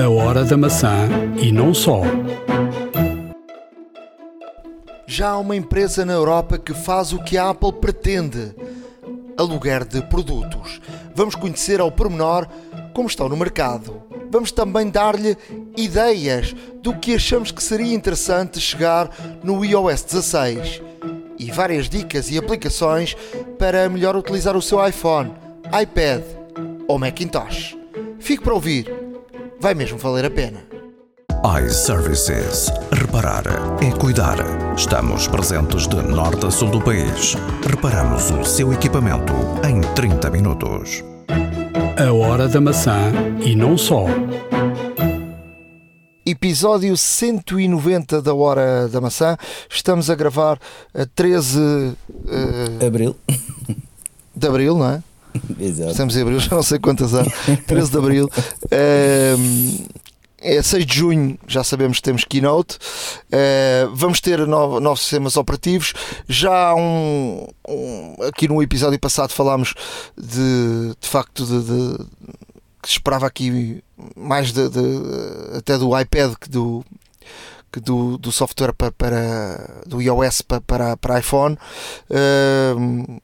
A hora da maçã e não só. Já há uma empresa na Europa que faz o que a Apple pretende: aluguer de produtos. Vamos conhecer ao pormenor como estão no mercado. Vamos também dar-lhe ideias do que achamos que seria interessante chegar no iOS 16 e várias dicas e aplicações para melhor utilizar o seu iPhone, iPad ou Macintosh. Fique para ouvir, vai mesmo valer a pena. iServices. Reparar é cuidar. Estamos presentes de norte a sul do país. Reparamos o seu equipamento em 30 minutos. A hora da maçã e não só. Episódio 190 da Hora da Maçã. Estamos a gravar a 13 eh, Abril. de Abril, não é? Exato. Estamos em Abril, já não sei quantas anos. 13 de Abril. É 6 de junho, já sabemos que temos keynote. Vamos ter no- novos sistemas operativos. Já há um, um- aqui no episódio passado falámos de, de facto de, de- que se esperava aqui mais de, até do iPad que do que do, do software para, para do iOS para, para, para iPhone. Ehm,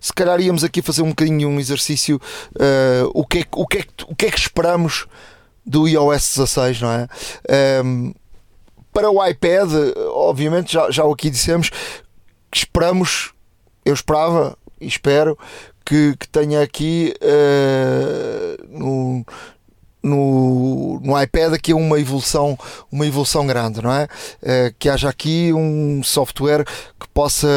se calhar íamos aqui fazer um bocadinho um exercício eh, o, que é, o, que é, o que é que esperamos do iOS 16, não é? Ehm, para o iPad, obviamente, já, já aqui dissemos que esperamos, eu esperava e espero que, que tenha aqui no, no, no iPad aqui uma evolução, uma evolução grande, não é? Eh, que haja aqui um software que possa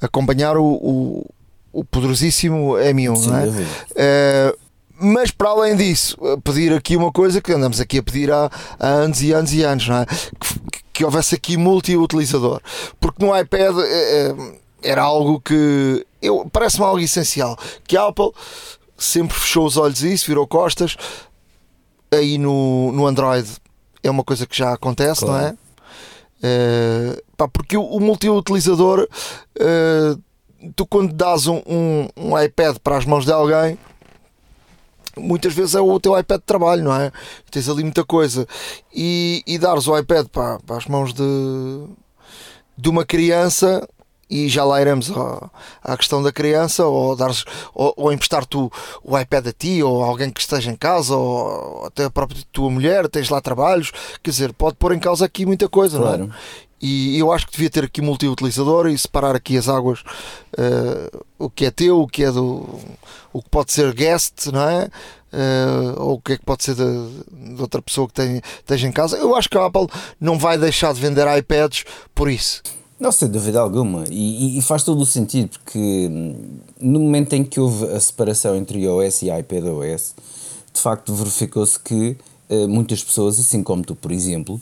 acompanhar o, o, o poderosíssimo M1, Sem não é? Eh, mas para além disso, eh, pedir aqui uma coisa que andamos aqui a pedir há, há anos e anos e anos, não é? Que, que houvesse aqui multi-utilizador. Porque no iPad eh, era algo que eu parece-me algo essencial. Que a Apple sempre fechou os olhos a isso, virou costas. Aí no, no Android é uma coisa que já acontece, não é? Claro. Eh, pá, porque o, o multi-utilizador, eh, tu quando dás um, um, um iPad para as mãos de alguém, muitas vezes é o teu iPad de trabalho, não é? Tens ali muita coisa. E, e dares o iPad para, para as mãos de, de uma criança. E já lá iremos ao- à questão da criança, ou, dares, ou, ou emprestar-te o, o iPad a ti, ou alguém que esteja em casa, ou até a própria tua mulher, tens lá trabalhos, quer dizer, pode pôr em causa aqui muita coisa, não é? Claro. E eu acho que devia ter aqui multi-utilizador e separar aqui as águas, eh, o que é teu, o que é do. o que pode ser guest, não é? Eh, ou o que é que pode ser de, de outra pessoa que tem, esteja em casa. Eu acho que a Apple não vai deixar de vender iPads por isso. Não, sem dúvida alguma. E, e- faz todo o sentido, porque hum, no momento em que houve a separação entre iOS e iPadOS, de facto verificou-se que eh, muitas pessoas, assim como tu, por exemplo,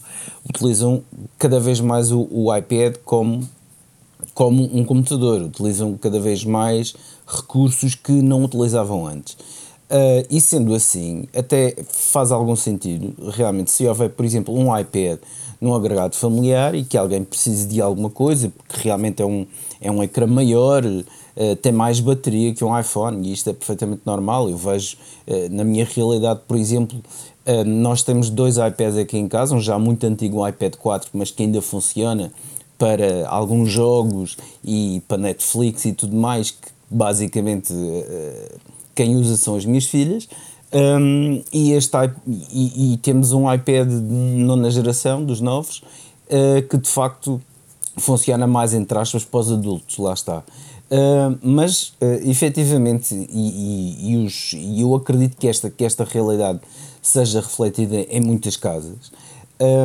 utilizam cada vez mais o, o iPad como, como um computador, utilizam cada vez mais recursos que não utilizavam antes. Ah, e sendo assim, até faz algum sentido, realmente, se houver, por exemplo, um iPad num agregado familiar e que alguém precise de alguma coisa, porque realmente é um, é um ecrã maior, ah, tem mais bateria que um iPhone, e isto é perfeitamente normal. Eu vejo, ah, na minha realidade, por exemplo, ah, nós temos dois iPads aqui em casa, um já muito antigo, um iPad 4, mas que ainda funciona para alguns jogos e para Netflix e tudo mais, que basicamente quem usa são as minhas filhas. Um, e, este, e, e temos um iPad nona geração, dos novos, eh, que de facto funciona mais entre aspas para os adultos, lá está. Uh, mas uh, efetivamente, e, e, e os- e eu acredito que esta, que esta realidade seja refletida em muitas casas,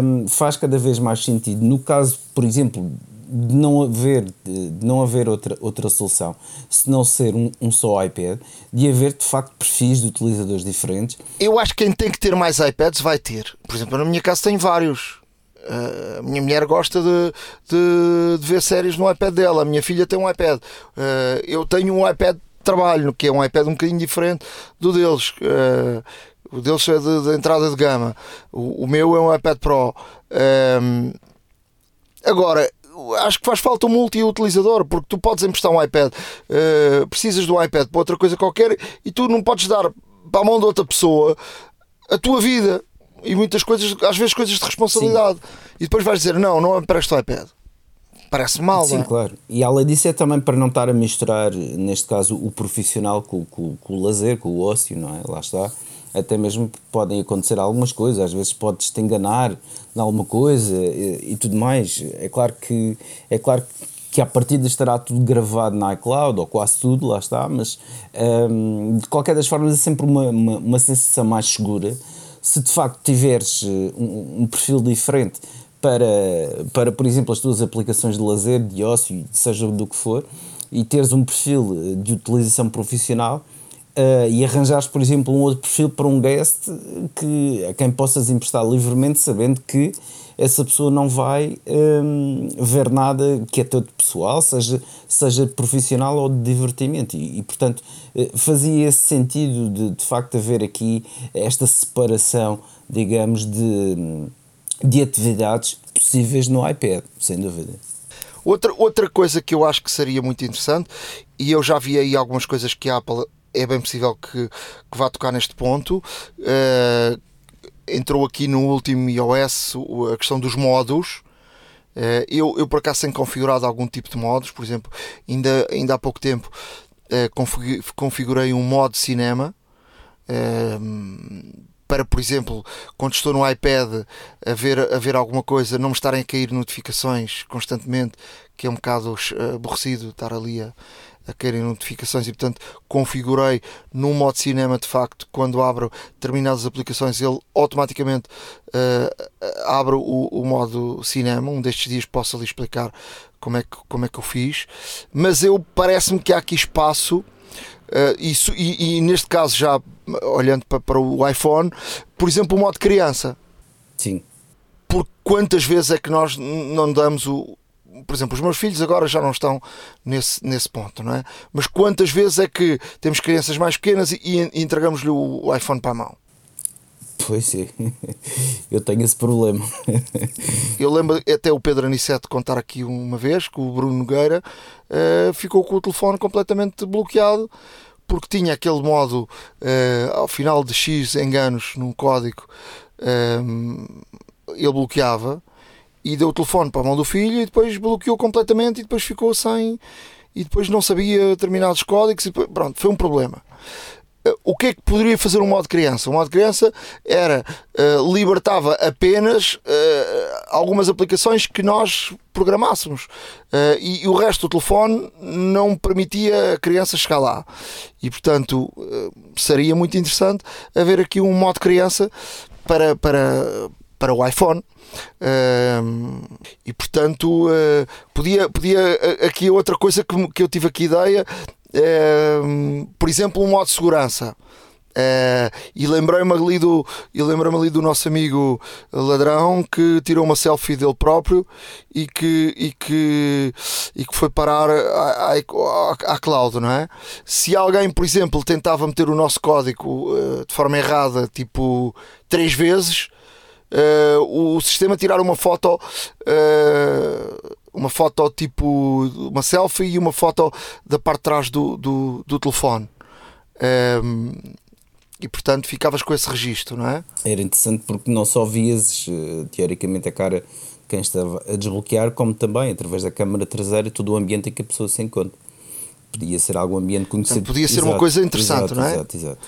um, faz cada vez mais sentido. No caso, por exemplo, de não haver, de não haver outra, outra solução, se não ser um, um só iPad, de haver de facto perfis de utilizadores diferentes. Eu acho que quem tem que ter mais iPads vai ter. Por exemplo, na minha casa tem vários. Uh, a minha mulher gosta de, de, de ver séries no iPad dela. A minha filha tem um iPad. Uh, eu tenho um iPad de trabalho, que é um iPad um bocadinho diferente do deles. Uh, o deles é de, de entrada de gama. O, o meu é um iPad Pro. Um, agora, acho que faz falta um multi-utilizador, porque tu podes emprestar um iPad, uh, precisas do iPad para outra coisa qualquer e tu não podes dar para a mão de outra pessoa a tua vida. e muitas coisas, às vezes coisas de responsabilidade. Sim. E depois vais dizer, não, não empresto o iPad. Parece mal, Sim, é? claro. E além disso é também para não estar a misturar, neste caso, o profissional com, com, com o lazer, com o ócio, não é? Lá está. Até mesmo podem acontecer algumas coisas, às vezes podes-te enganar alguma coisa e, e, tudo mais. É claro que é claro que à partida estará tudo gravado na iCloud, ou quase tudo, lá está, mas hum, de qualquer das formas é sempre uma, uma, uma sensação mais segura se de facto tiveres eh, um, um, perfil diferente para, para, por exemplo, as tuas aplicações de lazer, de ócio, seja do que for, e teres um perfil eh, de utilização profissional uh, e arranjares, por exemplo, um outro perfil para um guest que, a quem possas emprestar livremente, sabendo que essa pessoa não vai um, ver nada que é todo pessoal, seja, seja profissional ou de divertimento. E, e portanto, eh, fazia esse sentido de, de facto haver aqui esta separação, digamos, de, de atividades possíveis no iPad, sem dúvida. Outra, outra coisa que eu acho que seria muito interessante, e eu já vi aí algumas coisas que a Apple é bem possível que, que vá tocar neste ponto, uh, entrou aqui no último iOS a questão dos modos. Eh, eu, eu por acaso tenho configurado algum tipo de modos, por exemplo, ainda, ainda há pouco tempo eh, configurei um modo cinema. Para, por exemplo, quando estou no iPad a ver, a ver alguma coisa, não me estarem a cair notificações constantemente, que é um bocado aborrecido estar ali a, a querem notificações e portanto configurei no modo cinema de facto quando abro determinadas aplicações ele automaticamente uh, abre o, o, modo cinema. Um destes dias posso ali explicar como é que, como é que eu fiz. Mas eu parece-me que há aqui espaço uh, isso, e, e, neste caso já olhando para, para o iPhone por exemplo o modo criança. Sim. Por quantas vezes é que nós não damos o, por exemplo, os meus filhos agora já não estão nesse, nesse ponto, não é? Mas quantas vezes é que temos crianças mais pequenas e, e entregamos-lhe o, iPhone para a mão? Pois sim, eu tenho esse problema. eu lembro até o Pedro Aniceto contar aqui uma vez que o Bruno Nogueira uh, ficou com o telefone completamente bloqueado porque tinha aquele modo uh, ao final de X enganos num código uh, ele bloqueava e deu o telefone para a mão do filho e depois bloqueou completamente e depois ficou sem e depois não sabia determinados códigos e depois, pronto, foi um problema. Eh, o que é que poderia fazer um modo criança? O modo criança era uh, libertava apenas uh, algumas aplicações que nós programássemos uh, e, e, o resto do telefone não permitia a criança chegar lá. E portanto seria muito interessante haver aqui um modo criança para, para, para o iPhone e portanto, uh, podia, podia eh, aqui outra coisa que, que eu tive aqui ideia, uh, por exemplo, um modo de segurança. Uh, e lembrei-me ali, do, e lembrei ali do nosso amigo ladrão que tirou uma selfie dele próprio e que, e que, e que foi parar à, à, cloud, não é? Se alguém, por exemplo, tentava meter o nosso código uh, de forma errada, tipo três vezes, uh, o sistema tirar uma foto, uh, uma foto tipo uma selfie e uma foto da parte de trás do, do, do telefone. Um, ehm, e portanto ficavas com esse registro, não é? Era interessante porque não só vias teoricamente a cara quem estava a desbloquear, como também através da câmara traseira todo o ambiente em que a pessoa se encontra. Podia ser algum ambiente conhecido. Então, podia ser exato, uma coisa interessante, exato, não é? Exato, exato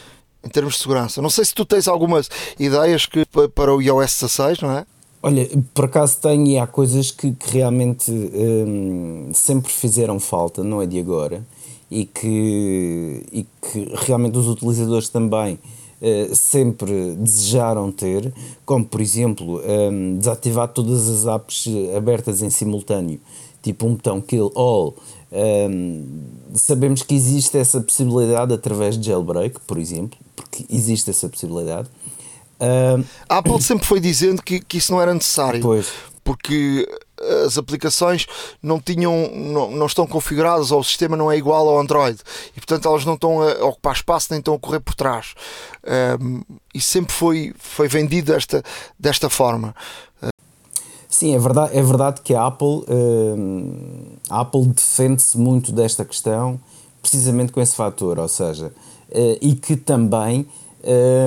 em termos de segurança. Não sei se tu tens algumas ideias que, para o iOS 16, não é? Olha, por acaso tenho e há coisas que, que realmente hum, sempre fizeram falta, não é de agora, e que, e que realmente os utilizadores também uh, sempre desejaram ter, como por exemplo um, desativar todas as apps abertas em simultâneo, tipo um botão Kill All, um, sabemos que existe essa possibilidade através de jailbreak, por exemplo, porque existe essa possibilidade. Um, a Apple sempre foi dizendo que, que isso não era necessário. Pois. Porque as aplicações não tinham não, não estão configuradas ou o sistema não é igual ao Android e portanto elas não estão a ocupar espaço nem estão a correr por trás um, e sempre foi foi vendido desta desta forma Sim, é verdade, é verdade que a Apple, uh, Apple defende-se muito desta questão precisamente com esse fator, ou seja, uh, e que também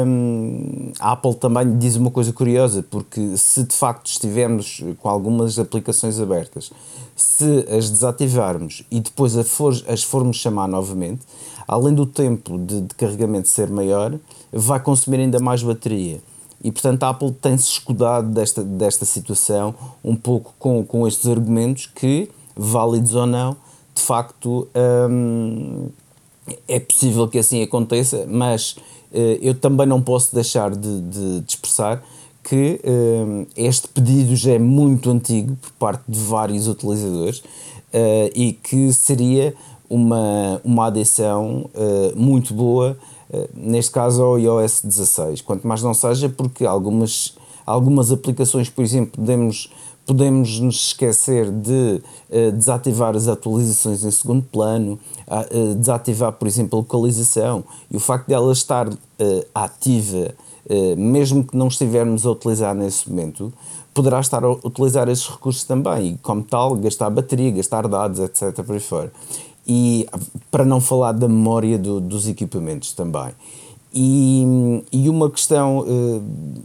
um, a Apple também diz uma coisa curiosa, porque se de facto estivermos com algumas aplicações abertas, se as desativarmos e depois as formos chamar novamente, além do tempo de, de carregamento ser maior, vai consumir ainda mais bateria. E portanto a Apple tem-se escudado desta, desta situação um pouco com, com estes argumentos que, válidos ou não, de facto hum, é possível que assim aconteça, mas eh, eu também não posso deixar de, de, de expressar que uh, este pedido já é muito antigo por parte de vários utilizadores uh, e que seria uma, uma adição uh, muito boa, neste caso ao iOS 16. Quanto mais não seja, porque algumas, algumas aplicações, por exemplo, podemos podemos nos esquecer de uh, desativar as atualizações em segundo plano, uh, desativar, por exemplo, a localização e o facto de ela estar uh, ativa, mesmo que não estivermos a utilizar nesse momento, poderá estar a utilizar esses recursos também e, como tal, gastar bateria, gastar dados, etc. por aí fora. E para não falar da memória do, dos equipamentos também. E, e uma questão uh,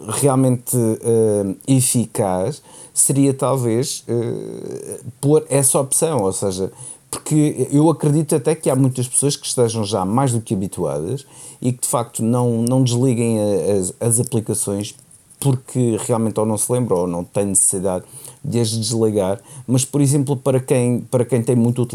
realmente uh, eficaz seria talvez uh, pôr essa opção, ou seja, porque eu acredito até que há muitas pessoas que estejam já mais do que habituadas e que de facto não, não desliguem as, as aplicações porque realmente ou não se lembram ou não têm necessidade de as desligar, mas por exemplo para quem, para quem, tem, muito,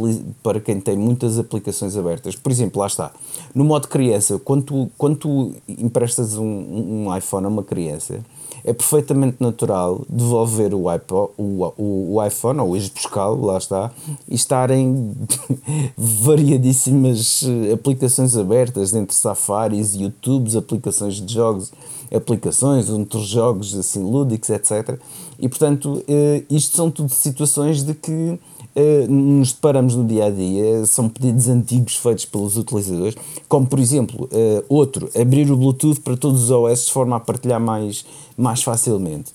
para quem tem muitas aplicações abertas, por exemplo, lá está, no modo criança, quando tu, quando tu emprestas um, um iPhone a uma criança, é perfeitamente natural devolver o, iPod, o, o, o iPhone ou ir buscá-lo, lá está, e estarem variadíssimas eh, aplicações abertas entre Safaris, YouTubes, aplicações de jogos, aplicações, outros jogos assim lúdicos, etc. E portanto, eh, isto são tudo situações de que eh, nos deparamos no dia a dia, são pedidos antigos feitos pelos utilizadores, como por exemplo, eh, outro, abrir o Bluetooth para todos os OS de forma a partilhar mais, mais facilmente.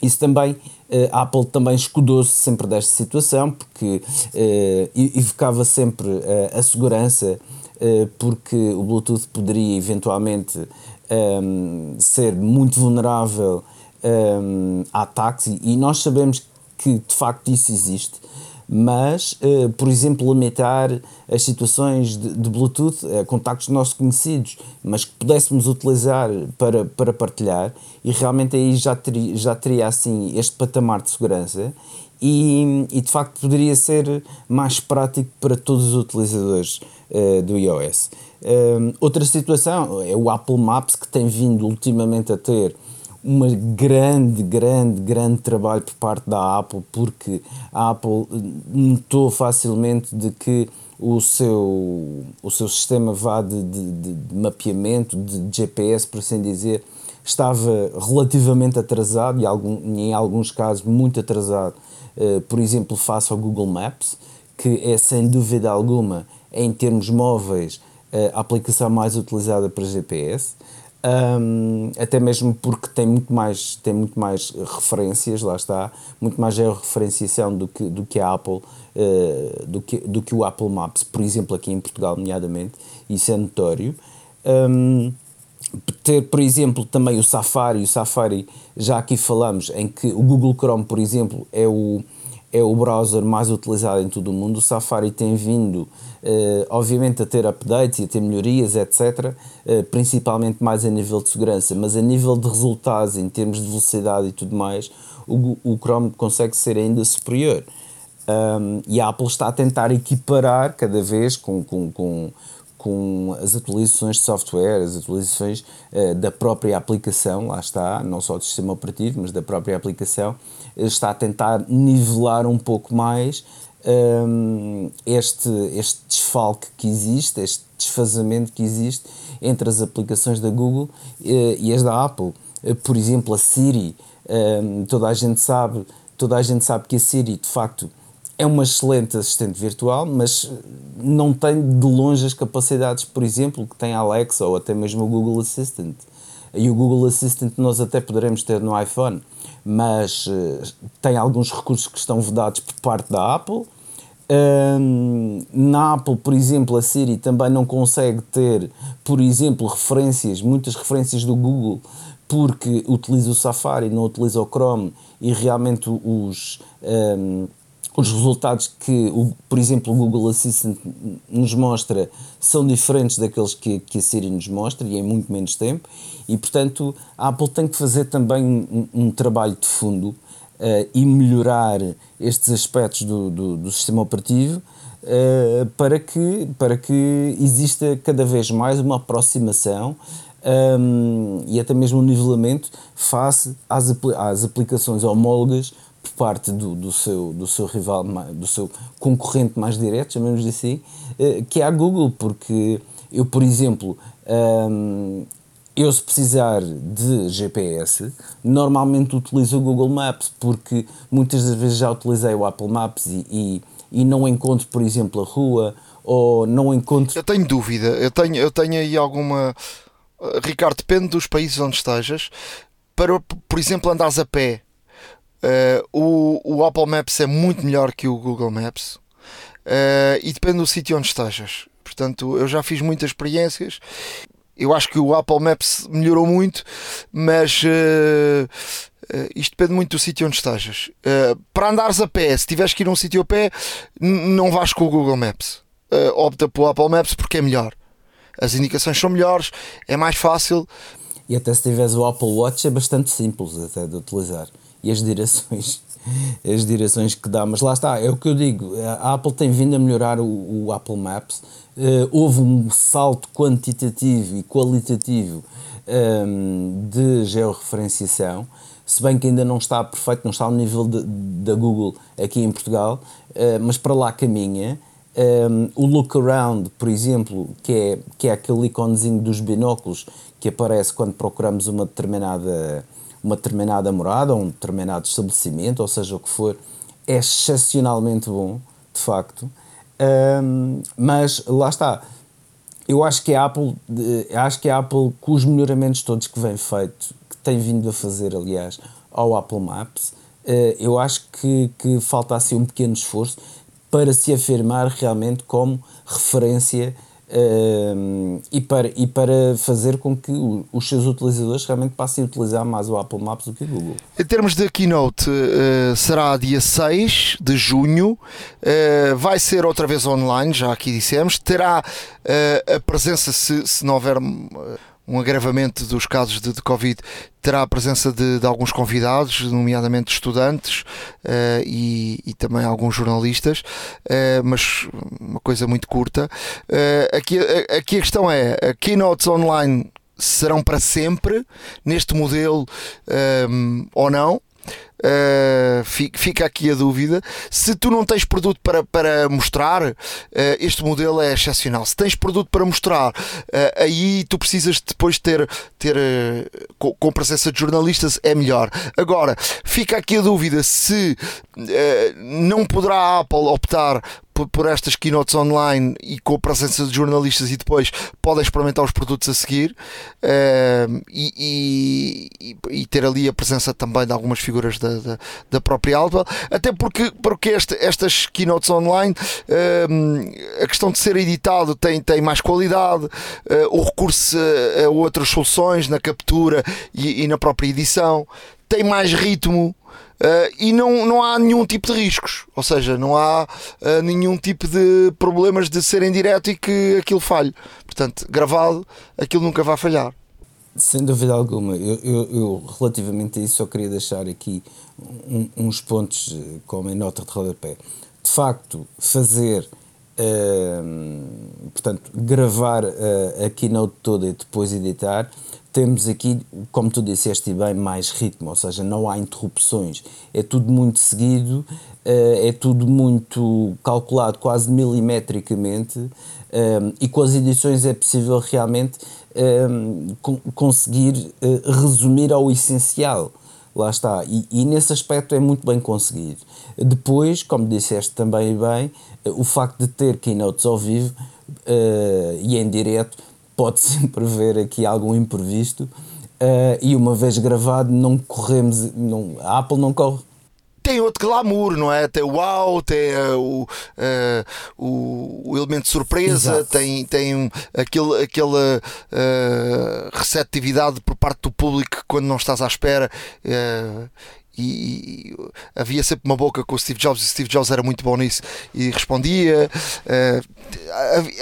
Isso também, a Apple também escudou-se sempre desta situação, porque evocava sempre a segurança, porque o Bluetooth poderia eventualmente um, ser muito vulnerável um, a ataques e nós sabemos que de facto isso existe, mas, uh, por exemplo, limitar as situações de, de Bluetooth a contactos nossos conhecidos, mas que pudéssemos utilizar para, para partilhar, e realmente aí já teria, já teria assim este patamar de segurança e, e de facto poderia ser mais prático para todos os utilizadores uh, do iOS. Uh, outra situação é o Apple Maps que tem vindo ultimamente a ter uma grande, grande, grande trabalho por parte da Apple, porque a Apple notou facilmente de que o seu, o seu sistema vá de, de, de mapeamento, de GPS, por assim dizer, estava relativamente atrasado e algum, em alguns casos muito atrasado, uh, por exemplo, face ao Google Maps, que é sem dúvida alguma, em termos móveis, a aplicação mais utilizada para GPS um, até mesmo porque tem muito mais tem muito mais referências lá está muito mais referenciação do que do que a Apple uh, do que do que o Apple Maps por exemplo aqui em Portugal nomeadamente isso é notório. Um, ter por exemplo também o Safari o Safari já aqui falamos em que o Google Chrome por exemplo é o é o browser mais utilizado em todo o mundo. O Safari tem vindo, eh, obviamente, a ter updates e a ter melhorias, etc., eh, principalmente mais a nível de segurança, mas a nível de resultados, em termos de velocidade e tudo mais, o, o Chrome consegue ser ainda superior. Um, e a Apple está a tentar equiparar cada vez com, com, com, com as atualizações de software, as atualizações uh, da própria aplicação, lá está, não só do sistema operativo, mas da própria aplicação, está a tentar nivelar um pouco mais um, ehm, este, este desfalque que existe, este desfazamento que existe entre as aplicações da Google uh, e as da Apple. Uh, por exemplo, a Siri, um, ehm, toda a gente sabe, toda a gente sabe que a Siri de facto é uma excelente assistente virtual, mas não tem de longe as capacidades, por exemplo, que tem a Alexa ou até mesmo o Google Assistant. E o Google Assistant nós até poderemos ter no iPhone, mas uh, tem alguns recursos que estão vedados por parte da Apple. Um, na Apple, por exemplo, a Siri também não consegue ter, por exemplo, referências, muitas referências do Google, porque utiliza o Safari, não utiliza o Chrome e realmente os, um, os resultados que, por exemplo, o Google Assistant nos mostra são diferentes daqueles que, que a Siri nos mostra e em muito menos tempo. E, portanto, a Apple tem que fazer também um, um trabalho de fundo uh, e melhorar estes aspectos do, do, do sistema operativo uh, para, que, para que exista cada vez mais uma aproximação um, e até mesmo um nivelamento face às, às aplicações homólogas parte do, do, seu, do seu rival, do seu concorrente mais direto, chamemos assim, uh, que é a Google, porque eu, por exemplo, eu se precisar de GPS, normalmente utilizo o Google Maps, porque muitas das vezes já utilizei o Apple Maps e, e, e não encontro, por exemplo, a rua, ou não encontro... Eu tenho dúvida, eu tenho, eu tenho aí alguma... Ricardo, depende dos países onde estejas. Para, por exemplo, andares a pé, uh, o, o Apple Maps é muito melhor que o Google Maps. Uh, e depende do sítio onde estejas. Portanto, eu já fiz muitas experiências eu acho que o Apple Maps melhorou muito, mas uh, isto depende muito do sítio onde estejas. Para andares a pé, se tiveres que ir a um sítio a pé, não vais com o Google Maps. opta pelo Apple Maps porque é melhor. As indicações são melhores, é mais fácil. E até se tiveres o Apple Watch é bastante simples até de utilizar. E as direções as direções que dá, mas lá está, é o que eu digo, a Apple tem vindo a melhorar o, o Apple Maps, uh, houve um salto quantitativo e qualitativo um, ehm, de georreferenciação, se bem que ainda não está perfeito, não está ao nível da Google aqui em Portugal, uh, mas para lá caminha. Um, ehm, o look around, por exemplo, que é, que é aquele iconezinho dos binóculos que aparece quando procuramos uma determinada uma determinada morada ou um determinado estabelecimento, ou seja o que for, é excepcionalmente bom, de facto. Um, mas lá está. Eu acho que a Apple, acho que a Apple, com os melhoramentos todos que vem feito, que tem vindo a fazer, aliás, ao Apple Maps, uh, eu acho que, que falta assim um pequeno esforço para se afirmar realmente como referência Uh, e, para, e para fazer com que os seus utilizadores realmente passem a utilizar mais o Apple Maps do que o Google. Em termos de keynote, uh, será dia 6 de junho, uh, vai ser outra vez online, já aqui dissemos, terá eh, a presença, se, se não houver um agravamento dos casos de, de Covid, terá a presença de, de alguns convidados, nomeadamente estudantes uh, e, e, também alguns jornalistas, uh, mas uma coisa muito curta. Uh, aqui, aqui a questão é: a keynotes online serão para sempre neste modelo um, ou não? Uh, fica aqui a dúvida. Se tu não tens produto para, para mostrar, uh, este modelo é excepcional. Se tens produto para mostrar, uh, aí tu precisas depois ter, ter com, com, presença de jornalistas, é melhor. Agora, fica aqui a dúvida se não poderá a Apple optar por, estas keynotes online e com a presença de jornalistas e depois podem experimentar os produtos a seguir uh, e, e, e, ter ali a presença também de algumas figuras da, da, da própria Apple, até porque, porque este, estas keynotes online uh, a questão de ser editado tem, tem mais qualidade, uh, o recurso a, a, outras soluções na captura e, e na própria edição tem mais ritmo Uh, e não, não há nenhum tipo de riscos, ou seja, não há uh, nenhum tipo de problemas de ser em direto e que aquilo falhe. Portanto, gravado, aquilo nunca vai falhar. Sem dúvida alguma, eu, eu, eu relativamente a isso só queria deixar aqui um, uns pontos eh, como em nota de rodapé. De facto, fazer, uh, portanto, gravar a keynote toda e depois editar temos aqui, como tu disseste bem, mais ritmo, ou seja, não há interrupções, é tudo muito seguido, eh, é tudo muito calculado quase milimetricamente eh, e com as edições é possível realmente eh, conseguir resumir ao essencial. Lá está, e, e nesse aspecto é muito bem conseguido. Depois, como disseste também bem, o facto de ter keynotes ao vivo e em direto pode sempre haver aqui algum imprevisto uh, e uma vez gravado não corremos, não, a Apple não corre tem outro glamour, não é? Tem o wow, tem uh, o, uh, o, o, elemento de surpresa, Exato. tem, tem um, aquele, aquela uh, receptividade por parte do público quando não estás à espera. E, e, havia sempre uma boca com o Steve Jobs e o Steve Jobs era muito bom nisso e respondia.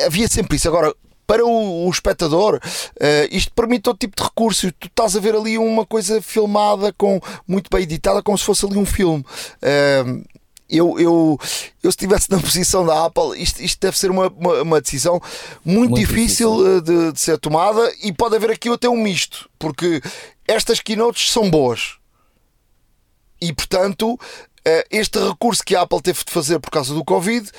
havia sempre isso. Agora, para o, espectador, uh, isto permite todo tipo de recurso. Tu estás a ver ali uma coisa filmada, com muito bem editada, como se fosse ali um filme. Uh, eu, eu, eu se estivesse na posição da Apple, isto, isto deve ser uma, uma, uma decisão muito, muito difícil, difícil. Eh, de, de, ser tomada e pode haver aqui até um misto, porque estas keynotes são boas e portanto este recurso que a Apple teve de fazer por causa do Covid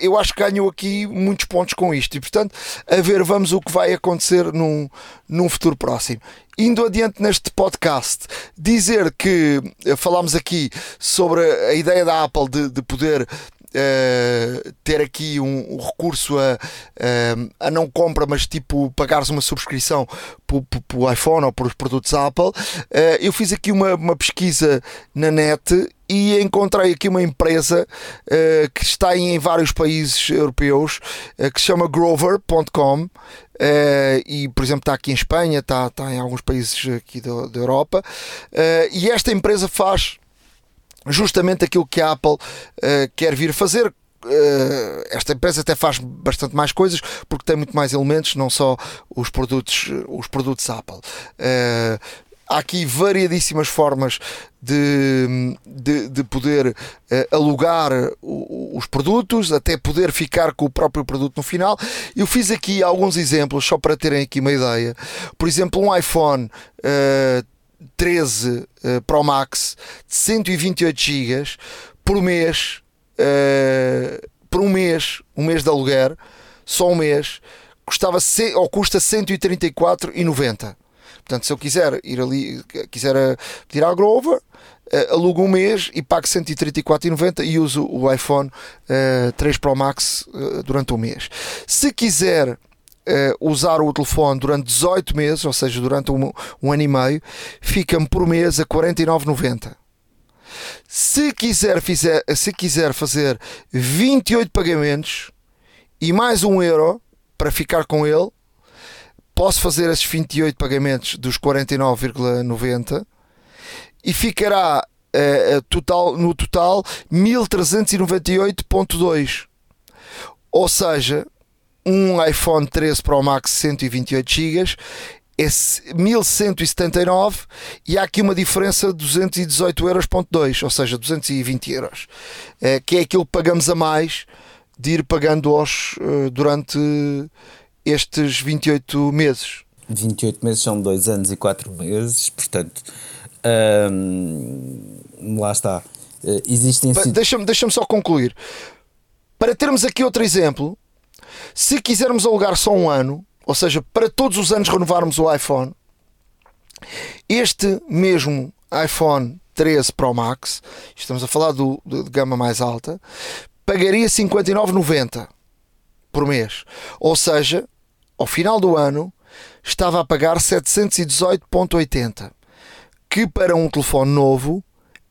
eu acho que ganhou aqui muitos pontos com isto. E portanto a ver vamos o que vai acontecer num, num futuro próximo. Indo adiante neste podcast dizer que uh, falámos aqui sobre a ideia da Apple de, de poder Uh, ter aqui um, um recurso a, uh, a não compra, mas tipo pagares uma subscrição para o iPhone ou para os produtos Apple. Uh, eu fiz aqui uma, uma pesquisa na net e encontrei aqui uma empresa uh, que está em vários países europeus uh, que se chama Grover.com uh, e por exemplo está aqui em Espanha, está, está em alguns países aqui da, da Europa e esta empresa faz justamente aquilo que a Apple quer vir fazer esta empresa até faz bastante mais coisas porque tem muito mais elementos, não só os produtos, os produtos Apple há aqui variadíssimas formas de, de, de poder uh, alugar os produtos, até poder ficar com o próprio produto no final. Eu fiz aqui alguns exemplos só para terem aqui uma ideia. Por exemplo, um iPhone uh, 13 uh, Pro Max de 128 GB por mês, uh, por um mês, um mês de aluguer, só um mês, custava ou custa 134,90 Portanto, se eu quiser ir ali, quiser eh, pedir à Grover, uh, alugo um mês e pago 134,90 e uso o iPhone uh, 3 Pro Max uh, durante um mês. Se quiser usar o telefone durante 18 meses, ou seja, durante um, um ano e meio, fica-me por mês a 49,90. Se quiser, fizer, se quiser fazer 28 pagamentos e mais um euro para ficar com ele, posso fazer esses 28 pagamentos dos 49,90 e ficará uh, total, no total 1398.2. Ou seja, um iPhone 13 Pro Max 128 GB é 1179 e há aqui uma diferença de 218 euros, ou seja, 220 euros, uh, que é aquilo que pagamos a mais de ir pagando aos, uh, durante estes 28 meses. 28 meses são 2 anos e 4 meses, portanto, hum, lá está. Uh, existem. Deixa-me deixa só concluir. Para termos aqui outro exemplo, se quisermos alugar só um ano, ou seja, para todos os anos renovarmos o iPhone, este mesmo iPhone 13 Pro Max, estamos a falar do, de, de gama mais alta, pagaria 59,90 por mês. Ou seja, ao final do ano, estava a pagar 718,80, que para um telefone novo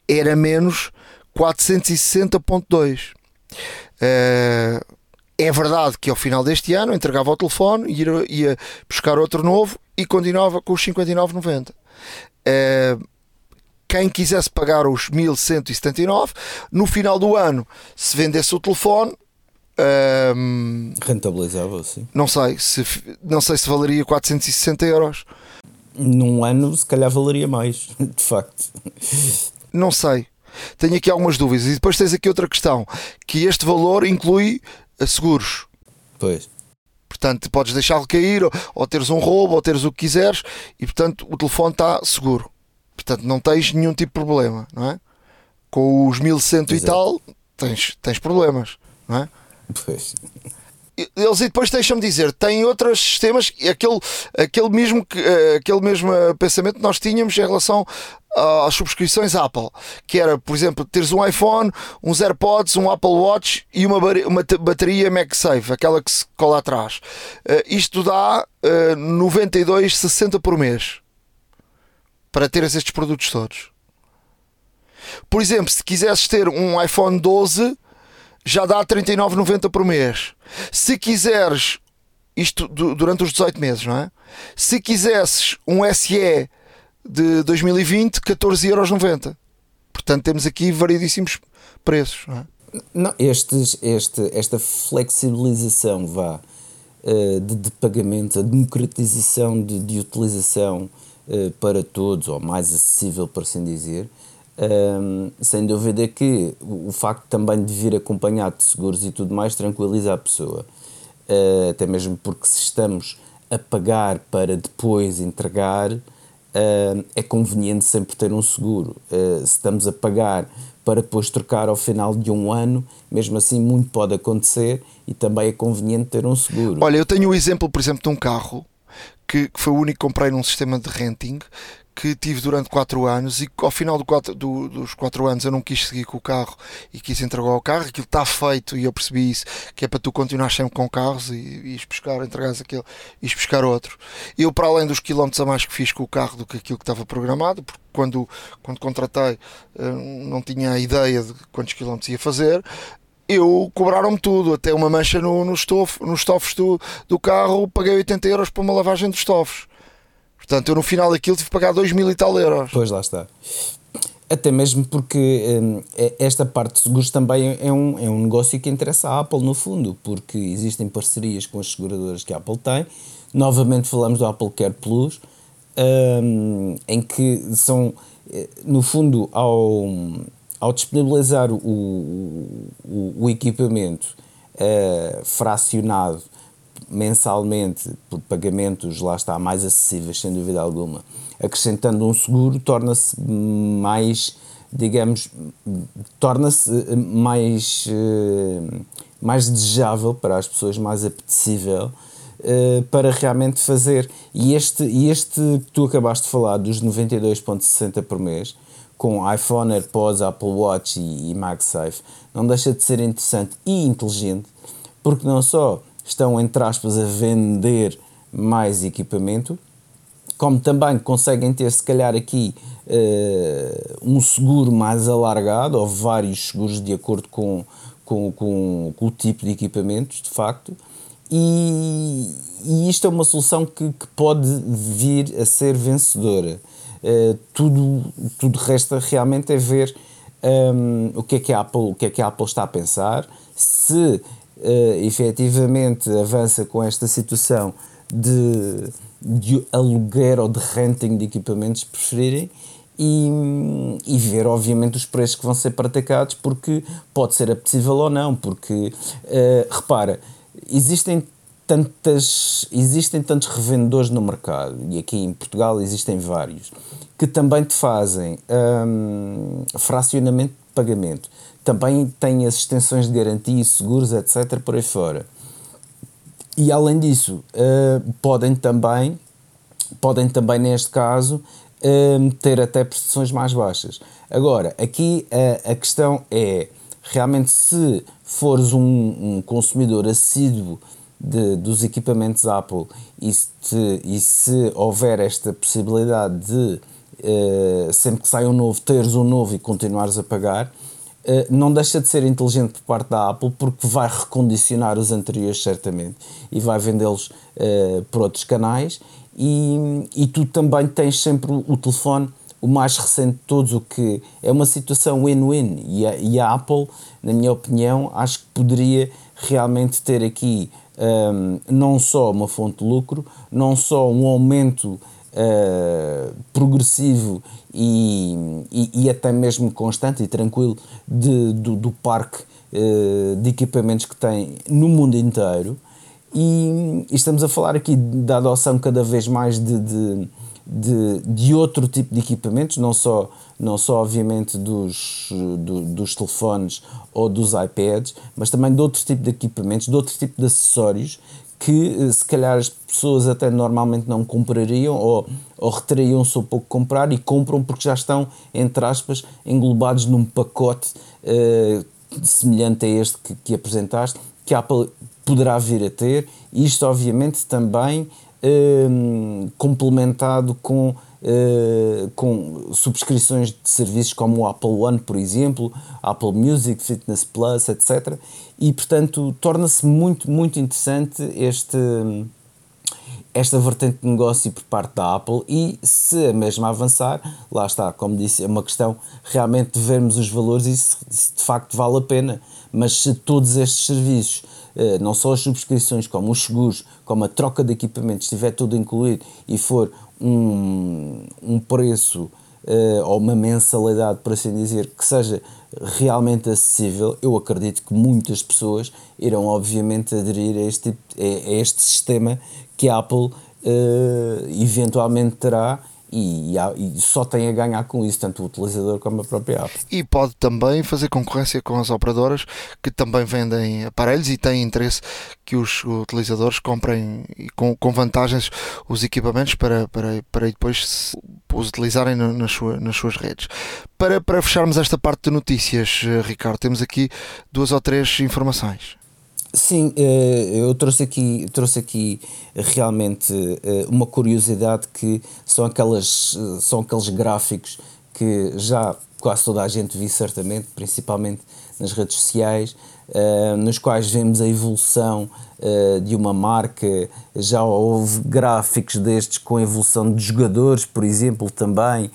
era menos 460,2. Uh, é verdade que ao final deste ano entregava o telefone, ia, ia buscar outro novo e continuava com os 59,90. Uh, quem quisesse pagar os 1179, no final do ano, se vendesse o telefone, um, Rentabilizava, sim. Não sei, se, não sei se valeria 460 euros. Num ano, se calhar valeria mais, de facto. Não sei. Tenho aqui algumas dúvidas. E depois tens aqui outra questão: que este valor inclui eh, seguros. Pois. Portanto, podes deixá-lo cair, ou, ou teres um roubo, ou teres o que quiseres, e portanto o telefone está seguro. Portanto, não tens nenhum tipo de problema, não é? Com os 1100 Exato. e tal, tens, tens problemas, não é? Pois. Eles depois deixam-me dizer, têm outros sistemas, aquele, aquele, mesmo, eh, aquele mesmo eh, pensamento que nós tínhamos em relação às subscrições Apple, que era, por exemplo, teres um iPhone, uns AirPods, um Apple Watch e uma, uma bateria MagSafe, aquela que se cola atrás. Uh, isto dá uh, 92,60 por mês para teres estes produtos todos. Por exemplo, se quisesses ter um iPhone 12, já dá 39,90 por mês. Se quiseres, isto durante os 18 meses, não é? Se quisesses um SE de 2020, 14,90€. Portanto, temos aqui variedíssimos preços, não é? Não, estes, este, esta flexibilização vá, uh, de, de, pagamento, a democratização de, de utilização uh, para todos, ou mais acessível, por assim dizer, um, sem dúvida que o facto também de vir acompanhado de seguros e tudo mais tranquiliza a pessoa. Uh, até mesmo porque se estamos a pagar para depois entregar, uh, é conveniente sempre ter um seguro. Uh, se estamos a pagar para depois trocar ao final de um ano, mesmo assim muito pode acontecer e também é conveniente ter um seguro. Olha, eu tenho o exemplo, por exemplo, de um carro que, que foi o único que comprei num sistema de renting que tive durante 4 anos e ao final do quatro, do, dos 4 anos eu não quis seguir com o carro e quis entregar o carro, aquilo está feito e eu percebi isso, que é para tu continuar sempre com carros e, e ir buscar, entregares aquele e outro. Eu, para além dos quilómetros a mais que fiz com o carro do que aquilo que estava programado, porque quando, quando contratei eh, não tinha a ideia de quantos quilómetros ia fazer, eu cobraram-me tudo, até uma mancha no, no estofo, nos estofos do, do carro, paguei 80 euros para uma lavagem dos estofos. Portanto, eu no final daquilo tive que pagar 2 mil e tal euros. Pois lá está. Até mesmo porque hum, é, esta parte de seguros também é um, é um negócio que interessa à Apple no fundo, porque existem parcerias com as seguradoras que a Apple tem. Novamente falamos do Apple Care Plus, hum, em que são, eh, no fundo, ao, ao disponibilizar o, o, o equipamento uh, fracionado mensalmente por pagamentos, lá está, mais acessíveis, sem dúvida alguma, acrescentando um seguro, torna-se mais, digamos, torna-se mais, eh, mais desejável para as pessoas, mais apetecível eh, para realmente fazer. E este, este que tu acabaste de falar, dos 92,60 por mês, com iPhone, AirPods, Apple Watch e, e MagSafe, não deixa de ser interessante e inteligente, porque não só estão, entre aspas, a vender mais equipamento, como também conseguem ter, se calhar, aqui uh, um seguro mais alargado, ou vários seguros de acordo com, com, com, com o tipo de equipamentos, de facto, e, e isto é uma solução que, que pode vir a ser vencedora. Uh, tudo, tudo resta realmente é ver um, ehm, o, que é que a Apple, o que é que a Apple está a pensar, se uh, efetivamente avança com esta situação de, de aluguer ou de renting de equipamentos, preferirem, e, e, ver, obviamente, os preços que vão ser praticados, porque pode ser apetecível ou não. Porque, uh, repara, existem tantas existem tantos revendedores no mercado e aqui em Portugal existem vários que também te fazem um, fracionamento de pagamento também tem as extensões de garantia, seguros, etc. por aí fora. E além disso, uh, podem também, podem também neste caso, uh, ter até prestações mais baixas. Agora, aqui uh, a questão é realmente se fores um, um consumidor assíduo de, dos equipamentos Apple e se, e se houver esta possibilidade de sempre que sai um novo, teres um novo e continuares a pagar, não deixa de ser inteligente por parte da Apple porque vai recondicionar os anteriores certamente e vai vendê-los uh, por outros canais. E, e tu também tens sempre o, telefone o mais recente de todos, o que é uma situação win-win. E, e, a Apple, na minha opinião, acho que poderia realmente ter aqui um, ehm, não só uma fonte de lucro, não só um aumento uh, progressivo e, e, e, até mesmo constante e tranquilo de, do, do parque uh, de equipamentos que tem no mundo inteiro. E, e, estamos a falar aqui da adoção cada vez mais de, de, de, de outro tipo de equipamentos, não só, não só obviamente dos, do, dos telefones ou dos iPads, mas também de outro tipo de equipamentos, de outro tipo de acessórios que eh, se calhar as pessoas até normalmente não comprariam ou, ou reteriam-se um pouco comprar e compram porque já estão, entre aspas, englobados num pacote uh, semelhante a este que, que, apresentaste, que a Apple poderá vir a ter, isto obviamente também uh, complementado com uh, com subscrições de serviços como o Apple One, por exemplo, Apple Music, Fitness Plus, etc. E, portanto, torna-se muito, muito interessante este esta vertente de negócio por parte da Apple e se a mesma avançar, lá está, como disse, é uma questão realmente de vermos os valores e se, se de facto vale a pena. Mas se todos estes serviços, eh, não só as subscrições, como os seguros, como a troca de equipamentos, estiver tudo incluído e for um, um preço uh, ou uma mensalidade, por assim dizer, que seja realmente acessível, eu acredito que muitas pessoas irão obviamente aderir a este, a este sistema que a Apple uh, eventualmente terá e, e, só tem a ganhar com isso, tanto o utilizador como a própria app. E pode também fazer concorrência com as operadoras que também vendem aparelhos e têm interesse que os utilizadores comprem com, com vantagens os equipamentos para, para, para depois os utilizarem nas, sua, nas suas redes. Para, para fecharmos esta parte de notícias, eh, Ricardo, temos aqui duas ou três informações. Sim, eh, eu trouxe aqui, trouxe aqui realmente eh, uma curiosidade que são, aquelas, eh, são aqueles gráficos que já quase toda a gente viu certamente, principalmente nas redes sociais, nos quais vemos a evolução de uma marca, já houve gráficos destes com a evolução de jogadores, por exemplo, também,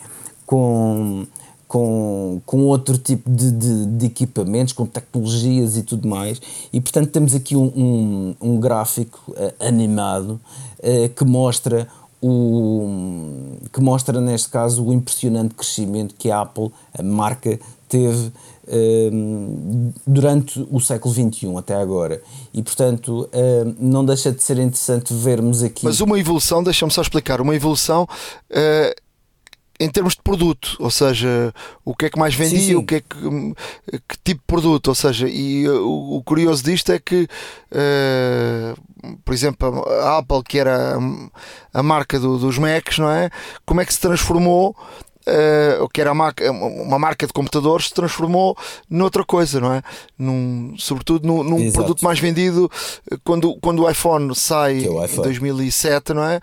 com com, com outro tipo de, de, de, equipamentos, com tecnologias e tudo mais. E portanto temos aqui um, um, um gráfico uh, animado uh, que mostra o que mostra neste caso o impressionante crescimento que a Apple, a marca, teve uh, durante o século XXI até agora. E portanto não deixa de ser interessante vermos aqui. Mas uma evolução, deixa-me só explicar, uma evolução em termos de produto, ou seja, o que é que mais vendia, sim, sim. o que é que, que, tipo de produto, ou seja, e uh, o, o curioso disto é que, uh, por exemplo, a Apple, que era a, a marca do, dos Macs, não é? Como é que se transformou? Uh, que era marca, uma marca de computadores se transformou noutra coisa, não é? Num, sobretudo num, num produto mais vendido quando, quando o iPhone sai é o iPhone. em 2007, não é?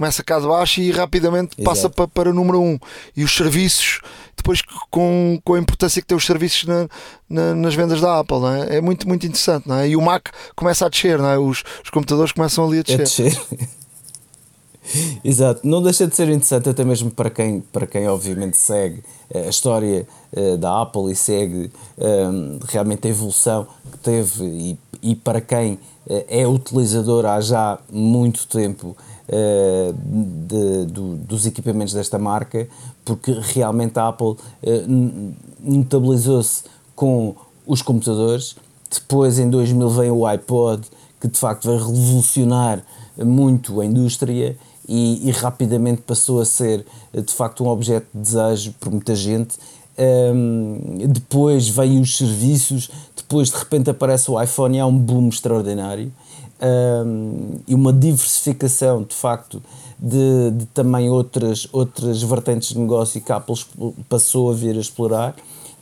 Começa cá de baixo e rapidamente Exato. passa para, para o número 1. Um. E os serviços, depois com, com a importância que tem os serviços na, na, nas vendas da Apple, é? é muito, muito interessante. Não é? E o Mac começa a descer, não é? os, os computadores começam ali a descer. A descer. Exato, não deixa de ser interessante até mesmo para quem, para quem obviamente segue eh, a história uh, da Apple e segue ehm, realmente a evolução que teve e, e para quem uh, é utilizador há já muito tempo uh, de, do, dos equipamentos desta marca, porque realmente a Apple uh, notabilizou-se com os computadores. Depois, em 2000, vem o iPod, que de facto vai revolucionar muito a indústria e, e, rapidamente passou a ser de facto um objeto de desejo por muita gente. Um, depois veio os serviços, depois de repente aparece o iPhone e há um boom extraordinário. Um, e uma diversificação de facto de, de, também outras, outras vertentes de negócio que a Apple passou a vir a explorar.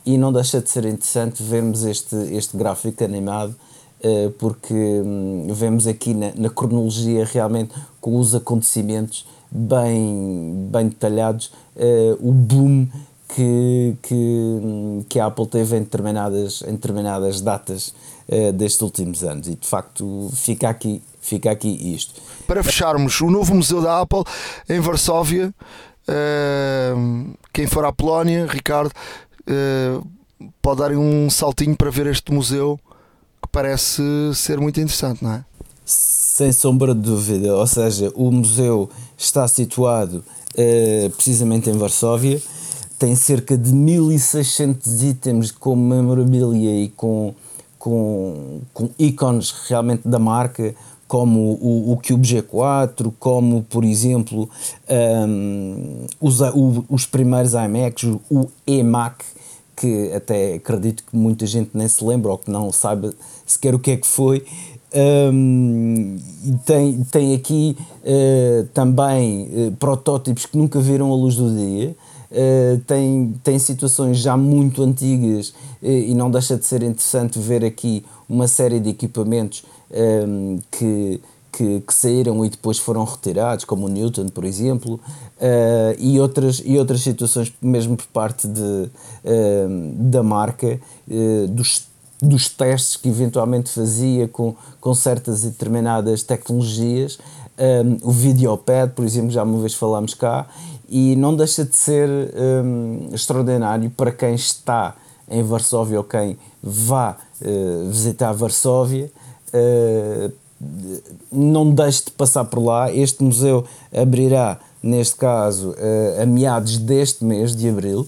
E não deixa de ser interessante vermos este, este gráfico animado uh, porque um, vemos aqui na, na, cronologia realmente com os acontecimentos bem, bem detalhados uh, o boom que, que, que a Apple teve em determinadas, em determinadas datas uh, destes últimos anos. E de facto fica aqui, fica aqui isto. Para fecharmos, o novo museu da Apple em Varsóvia. Uh, quem for à Polónia, Ricardo, uh, pode dar um saltinho para ver este museu que parece ser muito interessante, não é? Sem sombra de dúvida, ou seja, o museu está situado precisamente em Varsóvia, tem cerca de 1600 itens com memorabilia e com com, com ícones realmente da marca, como o, o Cube G4, como por exemplo um, os, o, os primeiros iMacs, o eMac, que até acredito que muita gente nem se lembra ou que não sabe sequer o que é que foi. Um, tem, tem aqui uh, também uh, protótipos que nunca viram a luz do dia. Uh, tem, tem situações já muito antigas uh, e não deixa de ser interessante ver aqui uma série de equipamentos um, ehm, que, que, que, saíram e depois foram retirados, como o Newton, por exemplo, uh, e, outras, e outras situações, mesmo por parte de, uh, da marca, uh, dos, dos testes que eventualmente fazia com, com certas e determinadas tecnologias. Um, o Videopad, por exemplo, já uma vez falámos cá, e não deixa de ser um, extraordinário para quem está em Varsóvia ou quem vá visitar Varsóvia não deixe de passar por lá. Este museu abrirá, neste caso, uh, a meados deste mês de abril.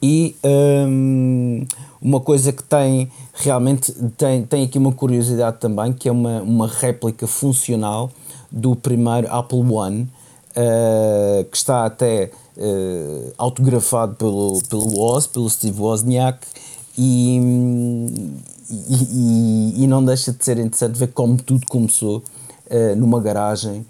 E um, uma coisa que tem realmente tem, tem aqui uma curiosidade também, que é uma, uma réplica funcional do primeiro Apple One, uh, que está até uh, autografado pelo, pelo Oz, pelo Steve Wozniak, e, e, e, não deixa de ser interessante ver como tudo começou uh, numa garagem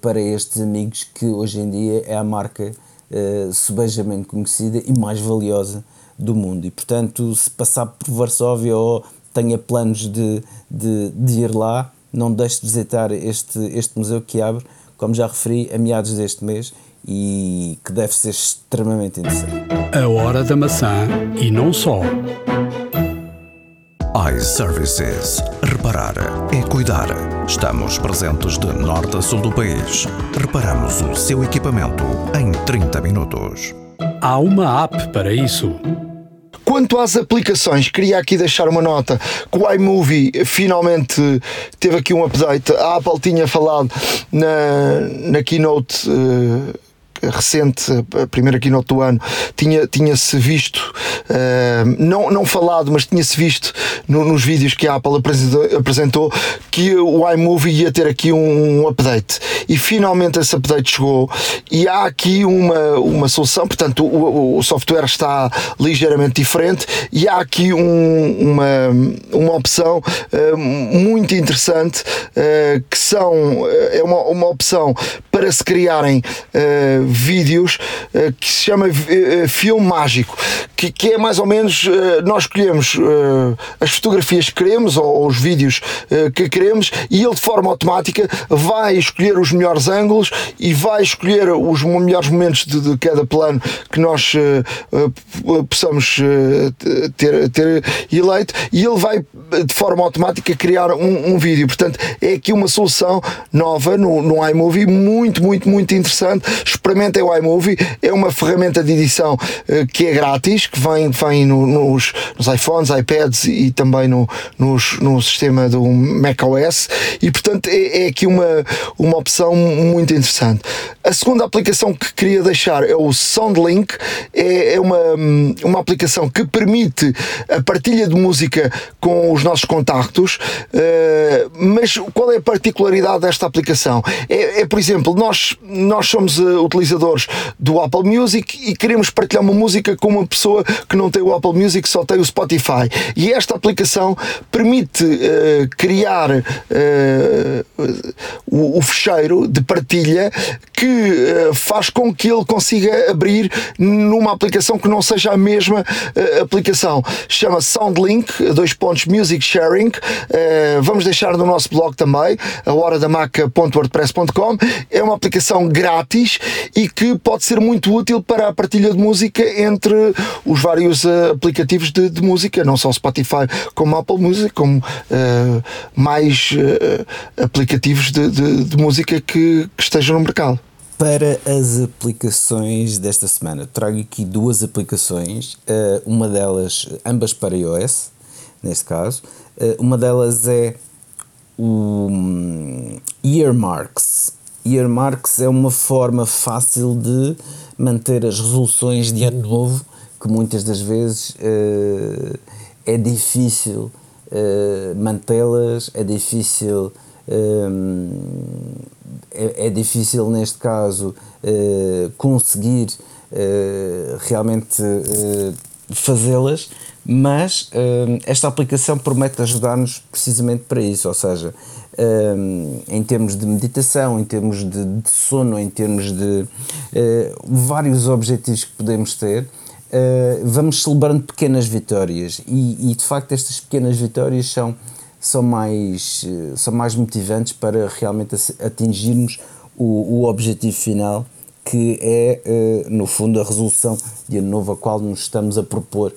para estes amigos que hoje em dia é a marca uh, subejamente conhecida e mais valiosa do mundo. E portanto, se passar por Varsóvia ou tenha planos de, de, de ir lá, não deixe de visitar este, este museu que abre, como já referi, a meados deste mês e que deve ser extremamente interessante. A hora da maçã e não só iServices. Reparar é cuidar. Estamos presentes de norte a sul do país. Reparamos o seu equipamento em 30 minutos. Há uma app para isso. Quanto às aplicações, queria aqui deixar uma nota que o iMovie finalmente teve aqui um update. A Apple tinha falado na, na keynote. Uh, recente, a primeira keynote do ano, tinha-se tinha visto, uh, não, não falado, mas tinha-se visto no, nos vídeos que a Apple apresentou, apresentou, que o iMovie ia ter aqui um, um, update. E finalmente esse update chegou e há aqui uma, uma solução, portanto o, o software está ligeiramente diferente e há aqui um, uma, uma opção uh, muito interessante uh, que são, é uma, uma opção para se criarem vídeos uh, que se chama uh, Filme Mágico, que, que, é mais ou menos nós escolhemos as fotografias que queremos ou, ou os vídeos que queremos e ele de forma automática vai escolher os melhores ângulos e vai escolher os melhores momentos de, de cada plano que nós possamos ter, ter eleito e ele vai de forma automática criar um, um vídeo. Portanto, é aqui uma solução nova no, no iMovie, muito, muito, muito interessante. Experimente é o iMovie, é uma ferramenta de edição uh, que é grátis, que vem, vem no, nos, nos, iPhones, iPads e também no, nos, no sistema do macOS e portanto é, é, aqui uma, uma opção muito interessante. A segunda aplicação que queria deixar é o SoundLink, é, é uma, uma aplicação que permite a partilha de música com os nossos contactos, uh, mas qual é a particularidade desta aplicação? É, é por exemplo, nós, nós somos uh, utilizadores do Apple Music e queremos partilhar uma música com uma pessoa que não tem o Apple Music, só tem o Spotify. E esta aplicação permite uh, criar uh, o, o fecheiro de partilha que uh, faz com que ele consiga abrir numa aplicação que não seja a mesma aplicação. Chama SoundLink, dois pontos Music Sharing. vamos deixar no nosso blog também, a horadamaca.wordpress.com. É uma aplicação grátis e que pode ser muito útil para a partilha de música entre os vários uh, aplicativos de, de, música, não só Spotify como Apple Music, como uh, mais uh, aplicativos de, de, de música que, que estejam no mercado. Para as aplicações desta semana, trago aqui duas aplicações, uma delas, ambas para iOS, neste caso. Uma delas é o hum, Earmarks earmarks é uma forma fácil de manter as resoluções de ano novo, que muitas das vezes uh, é difícil uh, mantê-las, é difícil. Uh, é, é, difícil neste caso conseguir realmente fazê-las, mas esta aplicação promete ajudar-nos precisamente para isso, ou seja, um, em termos de meditação, em termos de, de sono, em termos de uh, vários objetivos que podemos ter. Uh, vamos celebrando pequenas vitórias e, e, de facto estas pequenas vitórias são, são mais, são mais motivantes para realmente atingirmos o, o objetivo final que é, no fundo, a resolução de ano novo a qual nos estamos a propor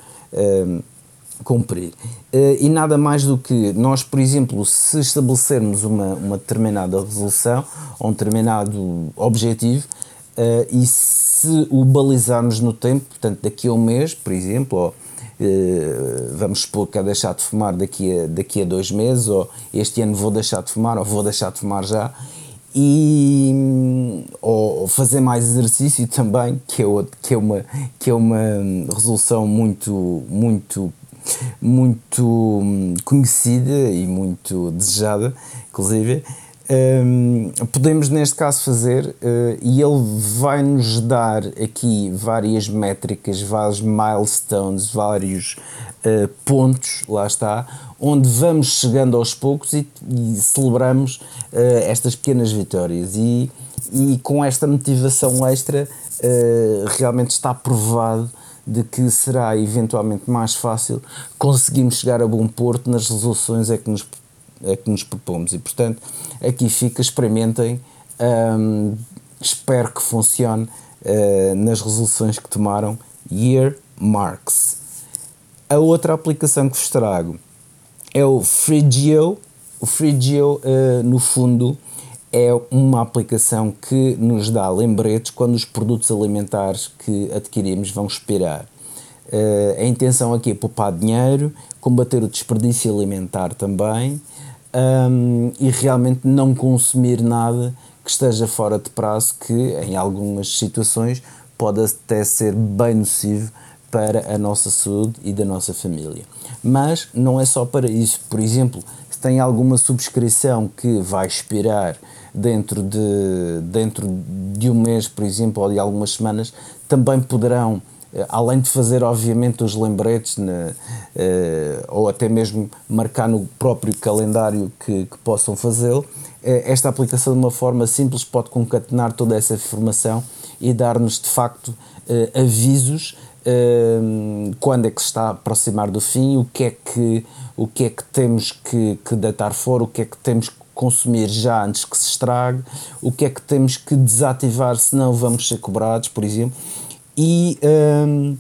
cumprir. Uh, e nada mais do que nós, por exemplo, se estabelecermos uma, uma determinada resolução ou um determinado objetivo uh, e se o balizarmos no tempo, portanto, daqui a um mês, por exemplo, ou uh, vamos supor que é deixar de fumar daqui a, daqui a dois meses, ou este ano vou deixar de fumar, ou vou deixar de fumar já, e ou fazer mais exercício também que é, outro, que é uma que é uma resolução muito muito muito hum, conhecida e muito desejada, inclusive. Um, podemos neste caso fazer uh, e ele vai nos dar aqui várias métricas, vários milestones, vários uh, pontos, lá está, onde vamos chegando aos poucos e, e celebramos uh, estas pequenas vitórias e, e com esta motivação extra realmente está provado de que será eventualmente mais fácil conseguirmos chegar a bom porto nas resoluções é que nos, é que nos propomos. E, portanto, aqui fica, experimentem, hum, espero que funcione uh, nas resoluções que tomaram. Year Marks. A outra aplicação que vos trago é o Frigio. O Frigio, uh, no fundo, é uma aplicação que nos dá lembretes quando os produtos alimentares que adquirimos vão expirar. Uh, a intenção aqui é poupar dinheiro, combater o desperdício alimentar também um, e realmente não consumir nada que esteja fora de prazo, que em algumas situações pode até ser bem nocivo para a nossa saúde e da nossa família. Mas não é só para isso. Por exemplo, se tem alguma subscrição que vai expirar dentro de, dentro de um mês, por exemplo, ou de algumas semanas, também poderão, eh, além de fazer, obviamente, os lembretes, né, ou até mesmo marcar no próprio calendário que, que possam fazê-lo, esta aplicação, de uma forma simples, pode concatenar toda essa informação e dar-nos, de facto, avisos quando é que se está a aproximar do fim, o que é que, o que, é que temos que, que deitar fora, o que é que temos que consumir já antes que se estrague, o que é que temos que desativar, senão vamos ser cobrados, por exemplo. E hum,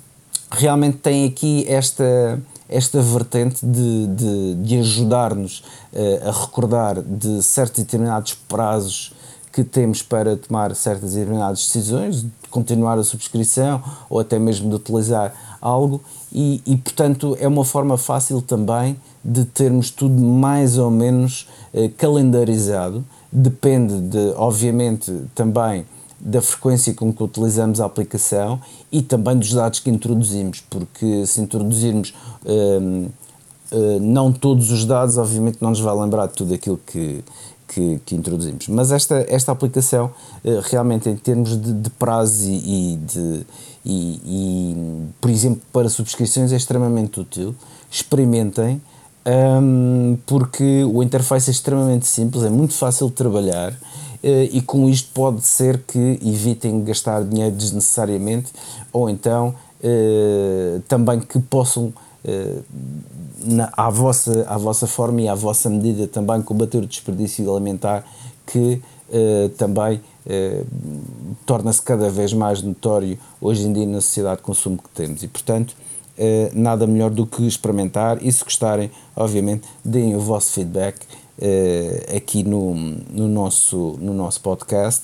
realmente tem aqui esta, esta vertente de, de, de ajudar-nos uh, a recordar de certos determinados prazos que temos para tomar certas determinadas decisões, de continuar a subscrição ou até mesmo de utilizar algo, e, e portanto é uma forma fácil também de termos tudo mais ou menos eh, calendarizado. Depende, de, obviamente, também da frequência com que utilizamos a aplicação e também dos dados que introduzimos, porque se introduzirmos eh, eh, não todos os dados, obviamente não nos vai lembrar de tudo aquilo que, que, que introduzimos. Mas esta, esta aplicação, eh, realmente, em termos de, de prazo e, de. E, e, por exemplo, para subscrições é extremamente útil. Experimentem, um, porque o interface é extremamente simples, é muito fácil de trabalhar uh, e com isto pode ser que evitem gastar dinheiro desnecessariamente ou então uh, também que possam na, à, vossa, à vossa forma e à vossa medida também combater o desperdício alimentar que também torna-se cada vez mais notório hoje em dia na sociedade de consumo que temos e portanto eh, nada melhor do que experimentar e se gostarem, obviamente, deem o vosso feedback aqui no, no, nosso, no nosso podcast.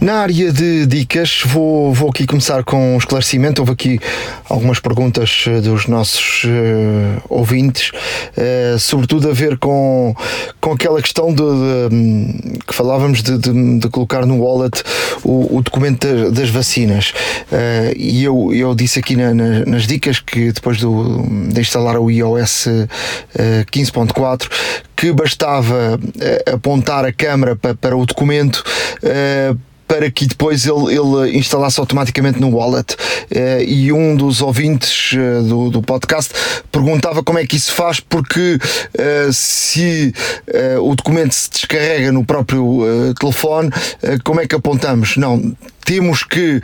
Na área de dicas, vou, vou aqui começar com um esclarecimento. Houve aqui algumas perguntas eh, dos nossos uh, ouvintes, uh, sobretudo a ver com, com aquela questão de, de que falávamos de, de, de, colocar no wallet o, o documento das vacinas. Uh, e eu, eu disse aqui na, na, nas dicas que depois do, de instalar o iOS 15.4 que bastava apontar a câmera para o documento para que depois ele, ele instalasse automaticamente no wallet. Uh, e um dos ouvintes uh, do, do podcast perguntava como é que isso faz, porque se o documento se descarrega no próprio telefone, como é que apontamos? Não, temos que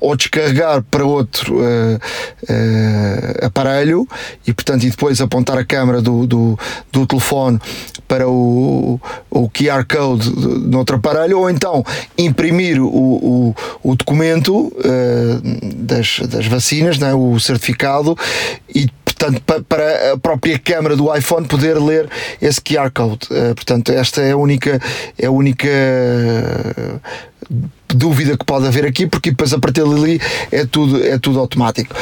ou descarregar para outro aparelho e portanto e depois apontar a câmera do, do, do telefone para o, o QR Code no outro aparelho ou então imprimir o, o, o documento das, das vacinas, né, o certificado e portanto, para a própria câmara do iPhone poder ler esse QR Code. portanto, esta é a única, é a única dúvida que pode haver aqui, porque depois a partir dali é tudo, é tudo automático.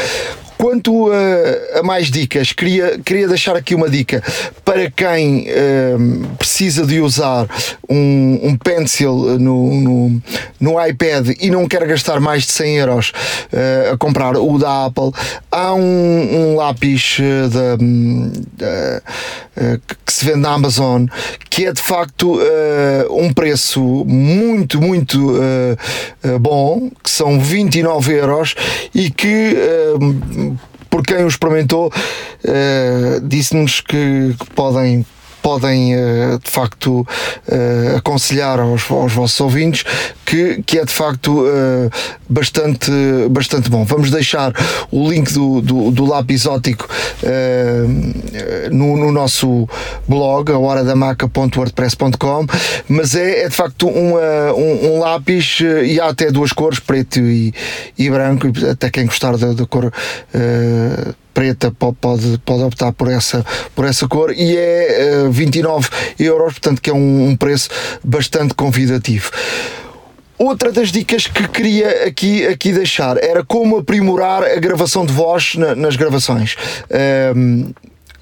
Quanto a, a, mais dicas, queria, queria deixar aqui uma dica para quem uh, precisa de usar um, um pencil no, no, no, iPad e não quer gastar mais de 100 euros uh, a comprar o da Apple. Há um, um lápis uh, da, que se vende na Amazon que é de facto um preço muito, muito bom, que são 29 euros e que por quem o experimentou, uh, disse-nos que, que podem podem uh, de facto uh, aconselhar aos, aos, vossos ouvintes que, que é de facto uh, bastante, bastante bom. Vamos deixar o link do, do, do lápis ótico no, no, nosso blog, a horadamaca.wordpress.com, mas é, é, de facto uma, um, um, lápis e há até duas cores, preto e, e branco, até quem gostar da, da cor preta pode, pode optar por essa, por essa cor e é uh, eh, 29 euros, portanto que é um, um preço bastante convidativo. Outra das dicas que queria aqui, aqui deixar era como aprimorar a gravação de voz na, nas gravações. Um, ehm,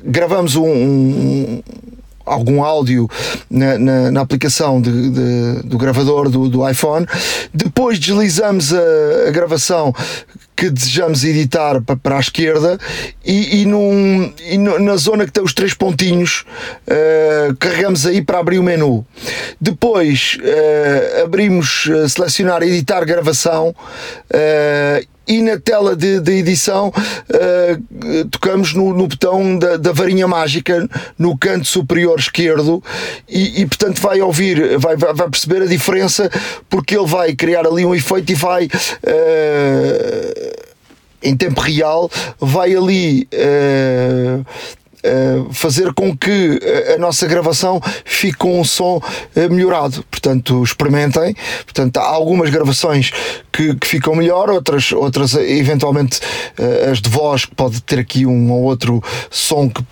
gravamos um, um algum áudio na, na, na aplicação de, de, do gravador do, do iPhone. Depois deslizamos a, a gravação que desejamos editar para, a esquerda e, e, num, e na zona que tem os três pontinhos uh, carregamos aí para abrir o menu. Depois uh, abrimos uh, selecionar editar gravação e na tela de, de edição uh, tocamos no, no botão da, da, varinha mágica no canto superior esquerdo. E, e portanto vai ouvir, vai, vai, perceber a diferença porque ele vai criar ali um efeito e vai uh, em tempo real vai ali uh, uh, fazer com que a nossa gravação fique com um som uh, melhorado. Portanto, experimentem. Portanto, há algumas gravações que, que ficam melhor, outras, outras eventualmente as de voz, que pode ter aqui um ou outro som que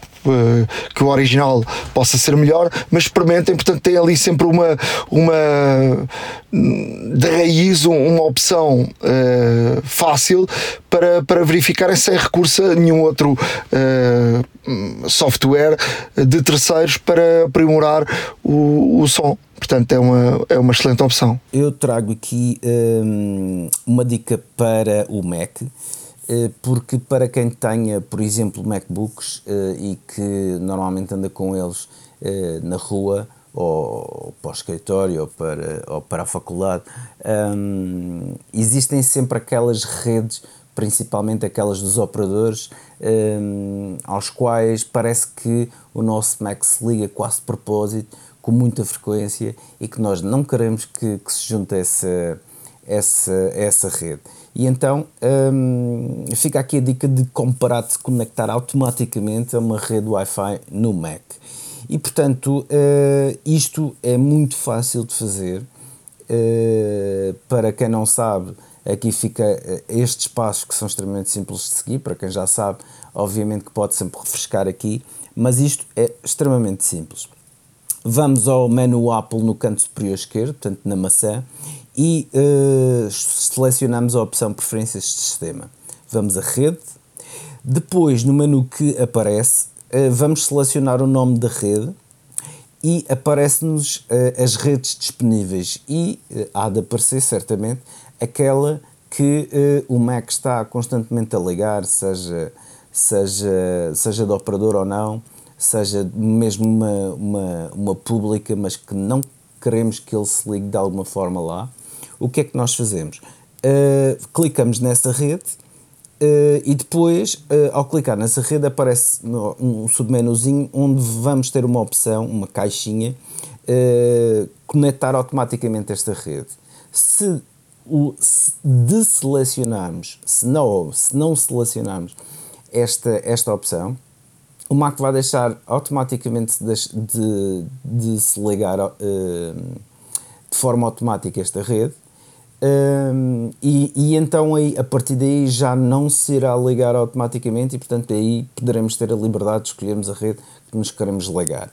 que o original possa ser melhor, mas experimentem, portanto, tem ali sempre uma, uma de raiz, uma opção uh, fácil para, para verificarem sem recurso a nenhum outro uh, software de terceiros para aprimorar o, o som. Portanto, é uma, é uma excelente opção. Eu trago aqui um, uma dica para o Mac eh, porque para quem tenha, por exemplo, MacBooks eh, e que normalmente anda com eles eh, na rua ou para o escritório ou para, ou para a faculdade, um, existem sempre aquelas redes, principalmente aquelas dos operadores, um, aos quais parece que o nosso Mac se liga quase de propósito, com muita frequência e que nós não queremos que, que se junte a essa, essa, essa rede. E então hum, fica aqui a dica de comparar-te conectar automaticamente a uma rede Wi-Fi no Mac. E portanto, uh, isto é muito fácil de fazer. Uh, para quem não sabe, aqui fica uh, estes passos que são extremamente simples de seguir. Para quem já sabe, obviamente que pode sempre refrescar aqui, mas isto é extremamente simples. Vamos ao menu Apple no canto superior esquerdo, portanto na maçã, e uh, selecionamos a opção Preferências de Sistema. Vamos a Rede. Depois, no menu que aparece, uh, vamos selecionar o nome da rede e aparece-nos uh, as redes disponíveis e há de aparecer certamente aquela que o Mac está constantemente a ligar, seja, seja, seja de operador ou não, seja mesmo uma, uma, uma pública, mas que não queremos que ele se ligue de alguma forma lá, o que é que nós fazemos? Uh, clicamos nessa rede uh, e depois, uh, ao clicar nessa rede, aparece um submenuzinho onde vamos ter uma opção, uma caixinha, conectar automaticamente esta rede. Se, o, se deselecionarmos, se não, se não selecionarmos esta, esta opção, o Mac vai deixar automaticamente de, de, de se ligar de forma automática esta rede um, e, e, então aí, a partir daí já não se irá ligar automaticamente e portanto aí poderemos ter a liberdade de escolhermos a rede que nos queremos ligar.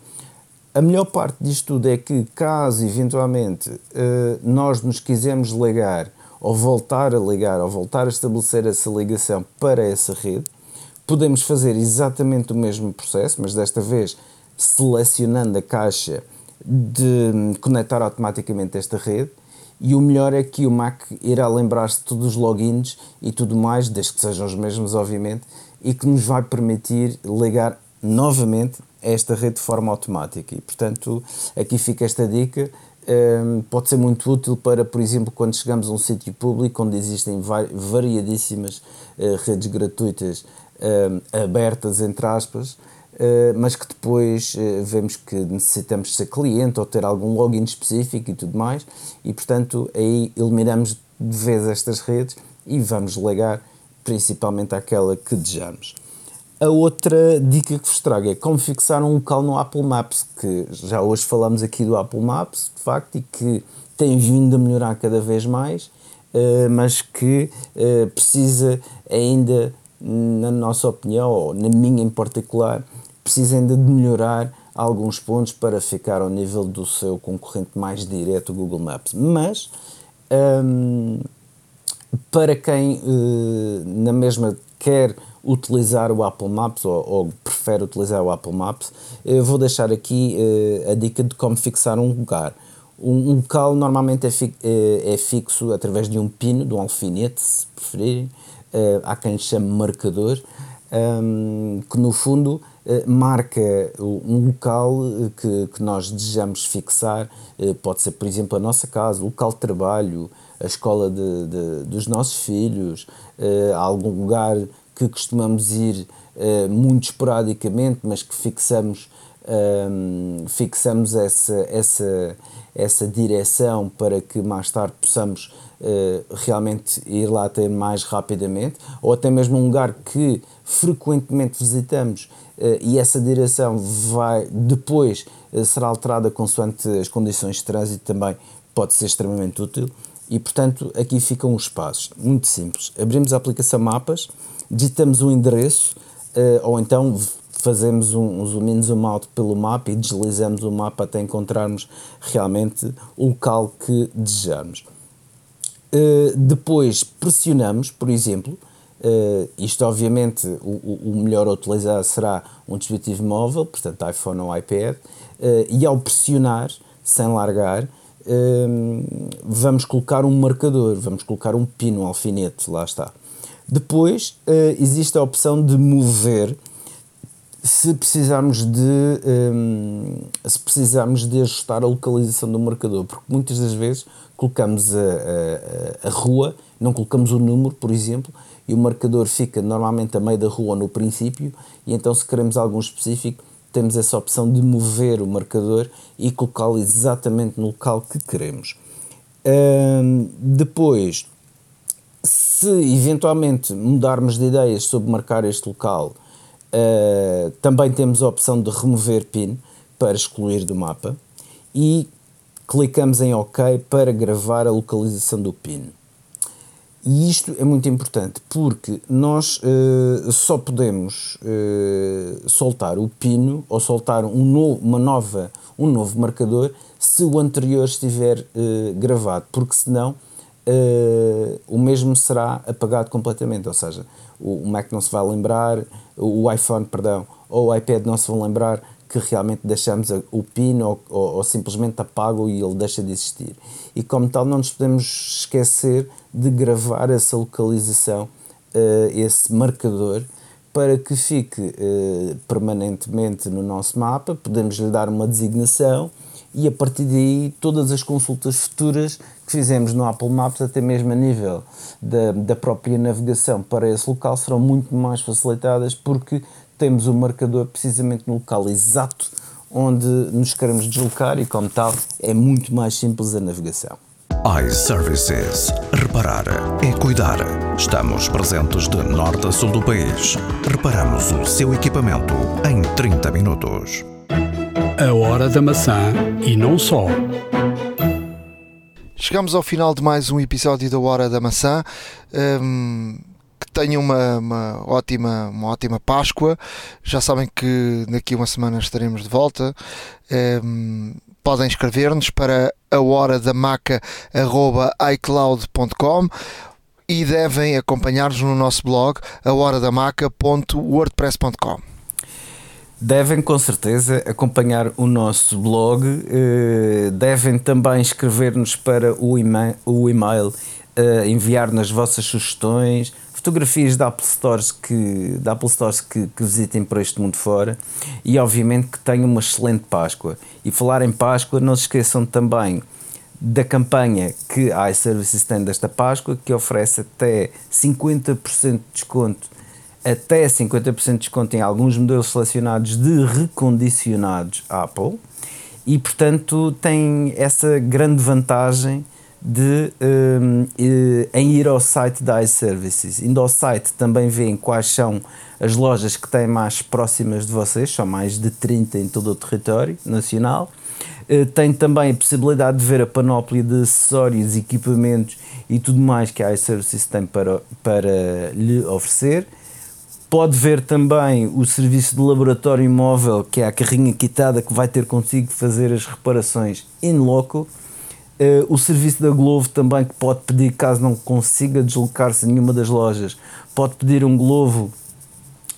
A melhor parte disto tudo é que caso eventualmente uh, nós nos quisermos ligar ou voltar a ligar ou voltar a estabelecer essa ligação para essa rede, podemos fazer exatamente o mesmo processo, mas desta vez selecionando a caixa de conectar automaticamente esta rede e o melhor é que o Mac irá lembrar-se de todos os logins e tudo mais, desde que sejam os mesmos, obviamente, e que nos vai permitir ligar novamente a esta rede de forma automática. E, portanto, aqui fica esta dica. Um, pode ser muito útil para, por exemplo, quando chegamos a um sítio público onde existem variadíssimas uh, redes gratuitas uh, abertas, entre aspas, mas que depois uh, vemos que necessitamos ser cliente ou ter algum login específico e tudo mais, e portanto aí eliminamos de vez estas redes e vamos ligar principalmente àquela que desejamos. A outra dica que vos trago é como fixar um local no Apple Maps, que já hoje falamos aqui do Apple Maps, de facto, e que tem vindo a melhorar cada vez mais, uh, mas que precisa ainda na nossa opinião, ou na minha em particular, precisa ainda de melhorar alguns pontos para ficar ao nível do seu concorrente mais direto, Google Maps. Mas, um, para quem uh, na mesma quer utilizar o Apple Maps ou, ou, prefere utilizar o Apple Maps, eu vou deixar aqui uh, a dica de como fixar um lugar. Um, um local normalmente é, fi, é, é, fixo através de um pino, de um alfinete, se preferirem. Uh, há quem chame marcador, um, que no fundo uh, marca um local eh, que, que nós desejamos fixar, uh, pode ser, por exemplo, a nossa casa, o local de trabalho, a escola de, de dos nossos filhos, algum lugar que costumamos ir muito esporadicamente, mas que fixamos, um, fixamos essa, essa, essa direção para que mais tarde possamos realmente ir lá até mais rapidamente, ou até mesmo um lugar que frequentemente visitamos e essa direção vai depois uh, será alterada consoante as condições de trânsito também pode ser extremamente útil e portanto aqui ficam os passos, muito simples. Abrimos a aplicação Mapas, digitamos um endereço uh, ou então fazemos um zoom in, zoom out pelo mapa e deslizamos o mapa até encontrarmos realmente o local que desejamos. depois pressionamos, por exemplo, Uh, isto, obviamente, o, o, melhor a utilizar será um dispositivo móvel, portanto, iPhone ou iPad, uh, e ao pressionar, sem largar, uh, vamos colocar um marcador, vamos colocar um pino, um alfinete, lá está. Depois existe a opção de mover se precisarmos de um, se precisarmos de ajustar a localização do marcador, porque muitas das vezes colocamos a, a, a rua, não colocamos o número, por exemplo, e o marcador fica normalmente a meio da rua no princípio, e então se queremos algum específico, temos essa opção de mover o marcador e colocá-lo exatamente no local que queremos. Depois, se eventualmente mudarmos de ideias sobre marcar este local, uh, também temos a opção de remover PIN para excluir do mapa e clicamos em OK para gravar a localização do PIN. E isto é muito importante porque nós uh, só podemos uh, soltar o pino ou soltar um novo, uma nova, um novo marcador se o anterior estiver uh, gravado, porque senão o mesmo será apagado completamente, ou seja, o, o Mac não se vai lembrar, o iPhone, perdão, ou o iPad não se vão lembrar que realmente deixamos o PIN ou, ou, ou, simplesmente apago e ele deixa de existir. E como tal, não nos podemos esquecer de gravar essa localização, uh, esse marcador, para que fique uh, permanentemente no nosso mapa. Podemos lhe dar uma designação e a partir daí todas as consultas futuras que fizemos no Apple Maps, até mesmo a nível da, da própria navegação para esse local, serão muito mais facilitadas porque temos o marcador precisamente no local exato onde nos queremos deslocar e, como tal, é muito mais simples a navegação iServices. Reparar é cuidar. Estamos presentes de norte a sul do país. Reparamos o seu equipamento em 30 minutos. A hora da maçã e não só. Chegamos ao final de mais um episódio da Hora da Maçã. Um, que tenham uma, uma, ótima, uma ótima Páscoa. Já sabem que daqui a uma semana estaremos de volta. Um, podem escrever-nos para a hora da maca.icloud.com e devem acompanhar-nos no nosso blog ahoradamaca.wordpress.com Devem com certeza acompanhar o nosso blog, eh, devem também escrever-nos para o e-mail, eh, enviar nas vossas sugestões, fotografias da Apple Stores que, da Apple Stores que, que, visitem por este mundo fora e obviamente que tenham uma excelente Páscoa. E falar em Páscoa, não se esqueçam também da campanha que a iServices tem desta Páscoa, que oferece até 50% de desconto, até 50% de desconto em alguns modelos selecionados de recondicionados Apple e portanto tem essa grande vantagem de um, em ir ao site da iServices. Indo ao site também veem quais são as lojas que têm mais próximas de vocês, são mais de 30 em todo o território nacional. Uh, tem também a possibilidade de ver a panóplia de acessórios, equipamentos e tudo mais que a iServices tem para, para lhe oferecer. Pode ver também o serviço de laboratório móvel, que é a carrinha quitada que vai ter consigo fazer as reparações in loco Uh, o serviço da Glovo também que pode pedir, caso não consiga deslocar-se a nenhuma das lojas, pode pedir um Glovo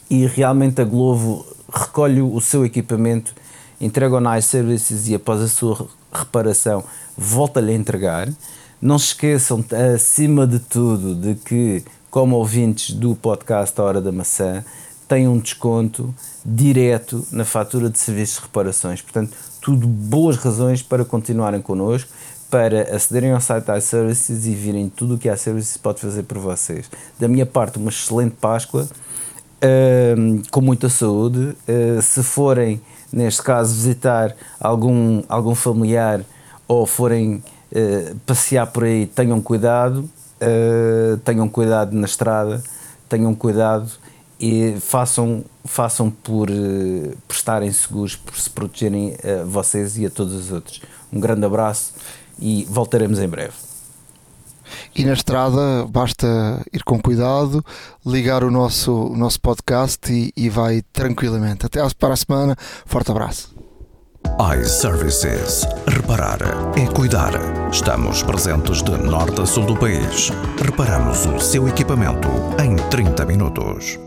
e realmente a Glovo recolhe o seu equipamento, entrega ao Nice Services e após a sua reparação volta-lhe a entregar. Não se esqueçam, acima de tudo, de que, como ouvintes do podcast A Hora da Maçã, têm um desconto direto na fatura de serviços de reparações. Portanto, tudo boas razões para continuarem connosco para acederem ao site iServices e virem tudo o que a iServices pode fazer por vocês. Da minha parte, uma excelente Páscoa, uh, com muita saúde. Uh, se forem, neste caso, visitar algum, algum familiar ou forem uh, passear por aí, tenham cuidado, eh, tenham cuidado na estrada, tenham cuidado e façam, façam por, por estarem seguros, por se protegerem a vocês e a todos os outros. Um grande abraço e voltaremos em breve. E na estrada basta ir com cuidado, ligar o nosso, o nosso podcast e, e vai tranquilamente. Até para a semana. Forte abraço. iServices. Reparar é cuidar. Estamos presentes de norte a sul do país. Reparamos o seu equipamento em 30 minutos.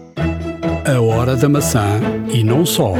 A hora da maçã e não só.